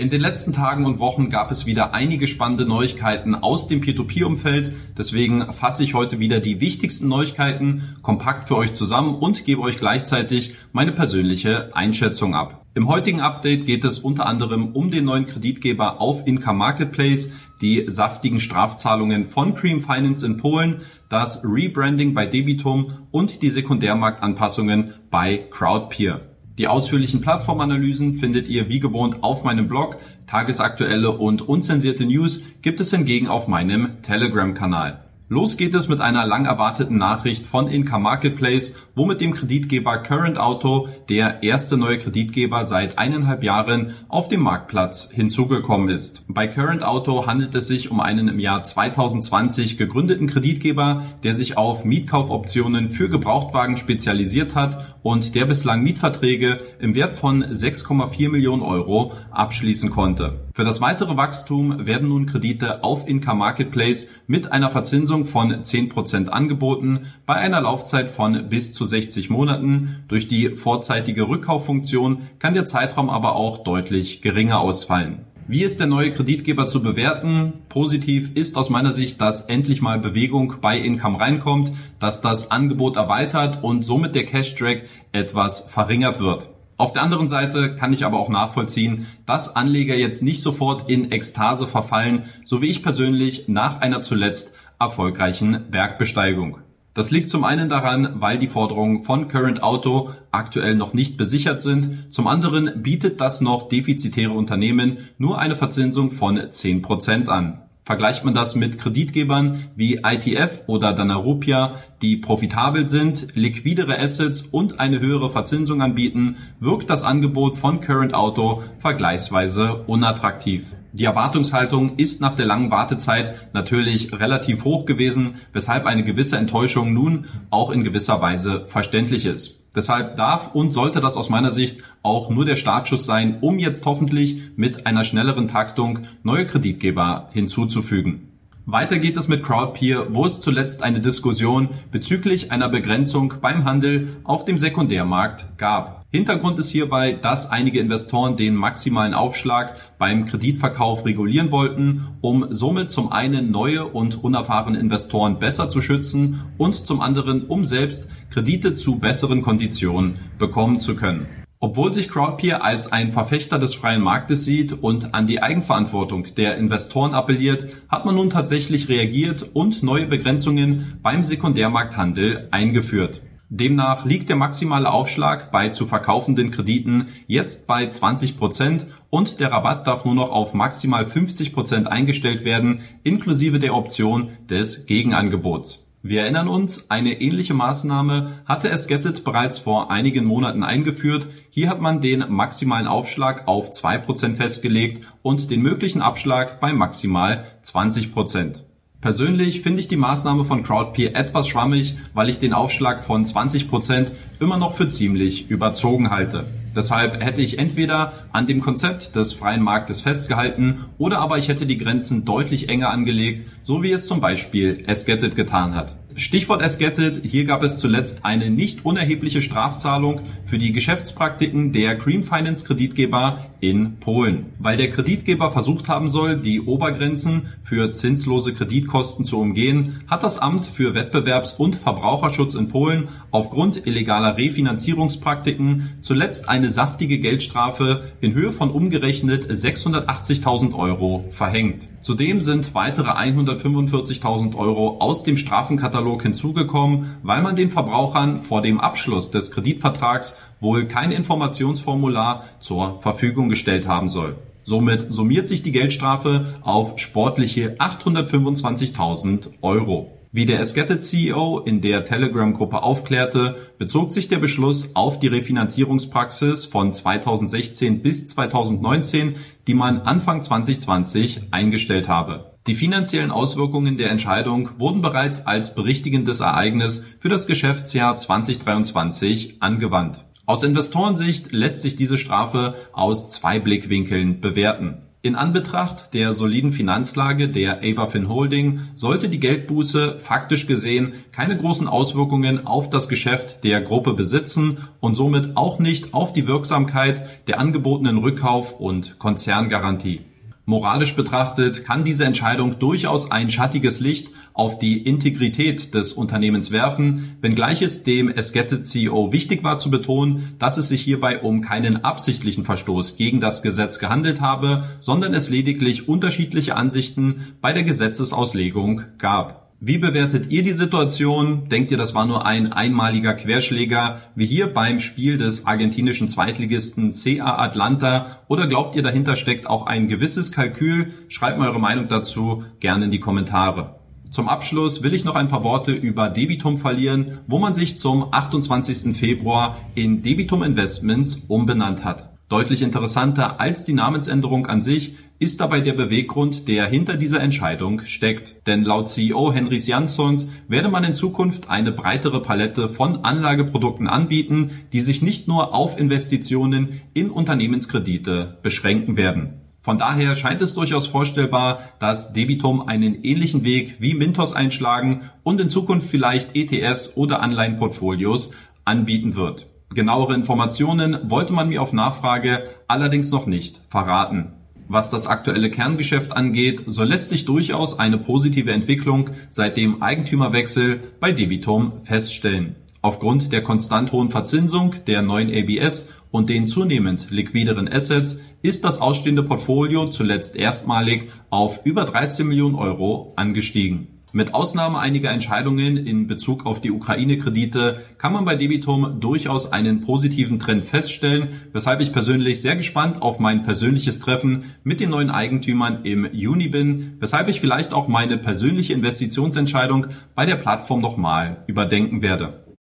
In den letzten Tagen und Wochen gab es wieder einige spannende Neuigkeiten aus dem Peer-to-Peer-Umfeld. Deswegen fasse ich heute wieder die wichtigsten Neuigkeiten kompakt für euch zusammen und gebe euch gleichzeitig meine persönliche Einschätzung ab. Im heutigen Update geht es unter anderem um den neuen Kreditgeber auf Income Marketplace, die saftigen Strafzahlungen von Cream Finance in Polen, das Rebranding bei Debitum und die Sekundärmarktanpassungen bei Crowdpeer. Die ausführlichen Plattformanalysen findet ihr wie gewohnt auf meinem Blog. Tagesaktuelle und unzensierte News gibt es hingegen auf meinem Telegram-Kanal. Los geht es mit einer lang erwarteten Nachricht von Inca Marketplace, wo mit dem Kreditgeber Current Auto der erste neue Kreditgeber seit eineinhalb Jahren auf dem Marktplatz hinzugekommen ist. Bei Current Auto handelt es sich um einen im Jahr 2020 gegründeten Kreditgeber, der sich auf Mietkaufoptionen für Gebrauchtwagen spezialisiert hat und der bislang Mietverträge im Wert von 6,4 Millionen Euro abschließen konnte. Für das weitere Wachstum werden nun Kredite auf Inca Marketplace mit einer Verzinsung von 10% angeboten, bei einer Laufzeit von bis zu 60 Monaten. Durch die vorzeitige Rückkauffunktion kann der Zeitraum aber auch deutlich geringer ausfallen. Wie ist der neue Kreditgeber zu bewerten? Positiv ist aus meiner Sicht, dass endlich mal Bewegung bei Income reinkommt, dass das Angebot erweitert und somit der Cash Track etwas verringert wird. Auf der anderen Seite kann ich aber auch nachvollziehen, dass Anleger jetzt nicht sofort in Ekstase verfallen, so wie ich persönlich nach einer zuletzt erfolgreichen Bergbesteigung. Das liegt zum einen daran, weil die Forderungen von Current Auto aktuell noch nicht besichert sind. Zum anderen bietet das noch defizitäre Unternehmen nur eine Verzinsung von 10% an. Vergleicht man das mit Kreditgebern wie ITF oder Danarupia, die profitabel sind, liquidere Assets und eine höhere Verzinsung anbieten, wirkt das Angebot von Current Auto vergleichsweise unattraktiv. Die Erwartungshaltung ist nach der langen Wartezeit natürlich relativ hoch gewesen, weshalb eine gewisse Enttäuschung nun auch in gewisser Weise verständlich ist. Deshalb darf und sollte das aus meiner Sicht auch nur der Startschuss sein, um jetzt hoffentlich mit einer schnelleren Taktung neue Kreditgeber hinzuzufügen. Weiter geht es mit Crowdpeer, wo es zuletzt eine Diskussion bezüglich einer Begrenzung beim Handel auf dem Sekundärmarkt gab. Hintergrund ist hierbei, dass einige Investoren den maximalen Aufschlag beim Kreditverkauf regulieren wollten, um somit zum einen neue und unerfahrene Investoren besser zu schützen und zum anderen, um selbst Kredite zu besseren Konditionen bekommen zu können. Obwohl sich Crowdpeer als ein Verfechter des freien Marktes sieht und an die Eigenverantwortung der Investoren appelliert, hat man nun tatsächlich reagiert und neue Begrenzungen beim Sekundärmarkthandel eingeführt. Demnach liegt der maximale Aufschlag bei zu verkaufenden Krediten jetzt bei 20 Prozent und der Rabatt darf nur noch auf maximal 50 Prozent eingestellt werden, inklusive der Option des Gegenangebots. Wir erinnern uns, eine ähnliche Maßnahme hatte Esgetted bereits vor einigen Monaten eingeführt. Hier hat man den maximalen Aufschlag auf 2% festgelegt und den möglichen Abschlag bei maximal 20%. Persönlich finde ich die Maßnahme von Crowdpeer etwas schwammig, weil ich den Aufschlag von 20% immer noch für ziemlich überzogen halte. Deshalb hätte ich entweder an dem Konzept des freien Marktes festgehalten oder aber ich hätte die Grenzen deutlich enger angelegt, so wie es zum Beispiel Esgetted getan hat. Stichwort Esgetted, hier gab es zuletzt eine nicht unerhebliche Strafzahlung für die Geschäftspraktiken der Cream Finance Kreditgeber in Polen. Weil der Kreditgeber versucht haben soll, die Obergrenzen für zinslose Kreditkosten zu umgehen, hat das Amt für Wettbewerbs- und Verbraucherschutz in Polen aufgrund illegaler Refinanzierungspraktiken zuletzt eine saftige Geldstrafe in Höhe von umgerechnet 680.000 Euro verhängt. Zudem sind weitere 145.000 Euro aus dem Strafenkatalog hinzugekommen, weil man den Verbrauchern vor dem Abschluss des Kreditvertrags wohl kein Informationsformular zur Verfügung gestellt haben soll. Somit summiert sich die Geldstrafe auf sportliche 825.000 Euro. Wie der Esgetted CEO in der Telegram-Gruppe aufklärte, bezog sich der Beschluss auf die Refinanzierungspraxis von 2016 bis 2019, die man Anfang 2020 eingestellt habe. Die finanziellen Auswirkungen der Entscheidung wurden bereits als berichtigendes Ereignis für das Geschäftsjahr 2023 angewandt. Aus Investorensicht lässt sich diese Strafe aus zwei Blickwinkeln bewerten. In Anbetracht der soliden Finanzlage der Avafin Holding sollte die Geldbuße faktisch gesehen keine großen Auswirkungen auf das Geschäft der Gruppe besitzen und somit auch nicht auf die Wirksamkeit der angebotenen Rückkauf- und Konzerngarantie. Moralisch betrachtet kann diese Entscheidung durchaus ein schattiges Licht auf die Integrität des Unternehmens werfen, wenngleich es dem Esgetted CEO wichtig war zu betonen, dass es sich hierbei um keinen absichtlichen Verstoß gegen das Gesetz gehandelt habe, sondern es lediglich unterschiedliche Ansichten bei der Gesetzesauslegung gab. Wie bewertet ihr die Situation? Denkt ihr, das war nur ein einmaliger Querschläger, wie hier beim Spiel des argentinischen Zweitligisten CA Atlanta? Oder glaubt ihr, dahinter steckt auch ein gewisses Kalkül? Schreibt mal eure Meinung dazu gerne in die Kommentare. Zum Abschluss will ich noch ein paar Worte über Debitum verlieren, wo man sich zum 28. Februar in Debitum Investments umbenannt hat. Deutlich interessanter als die Namensänderung an sich ist dabei der Beweggrund, der hinter dieser Entscheidung steckt. Denn laut CEO Henrys Jansons werde man in Zukunft eine breitere Palette von Anlageprodukten anbieten, die sich nicht nur auf Investitionen in Unternehmenskredite beschränken werden. Von daher scheint es durchaus vorstellbar, dass Debitum einen ähnlichen Weg wie Mintos einschlagen und in Zukunft vielleicht ETFs oder Anleihenportfolios anbieten wird. Genauere Informationen wollte man mir auf Nachfrage allerdings noch nicht verraten. Was das aktuelle Kerngeschäft angeht, so lässt sich durchaus eine positive Entwicklung seit dem Eigentümerwechsel bei Debitum feststellen. Aufgrund der konstant hohen Verzinsung der neuen ABS und den zunehmend liquideren Assets ist das ausstehende Portfolio zuletzt erstmalig auf über 13 Millionen Euro angestiegen. Mit Ausnahme einiger Entscheidungen in Bezug auf die Ukraine-Kredite kann man bei Debitum durchaus einen positiven Trend feststellen, weshalb ich persönlich sehr gespannt auf mein persönliches Treffen mit den neuen Eigentümern im Juni bin, weshalb ich vielleicht auch meine persönliche Investitionsentscheidung bei der Plattform nochmal überdenken werde.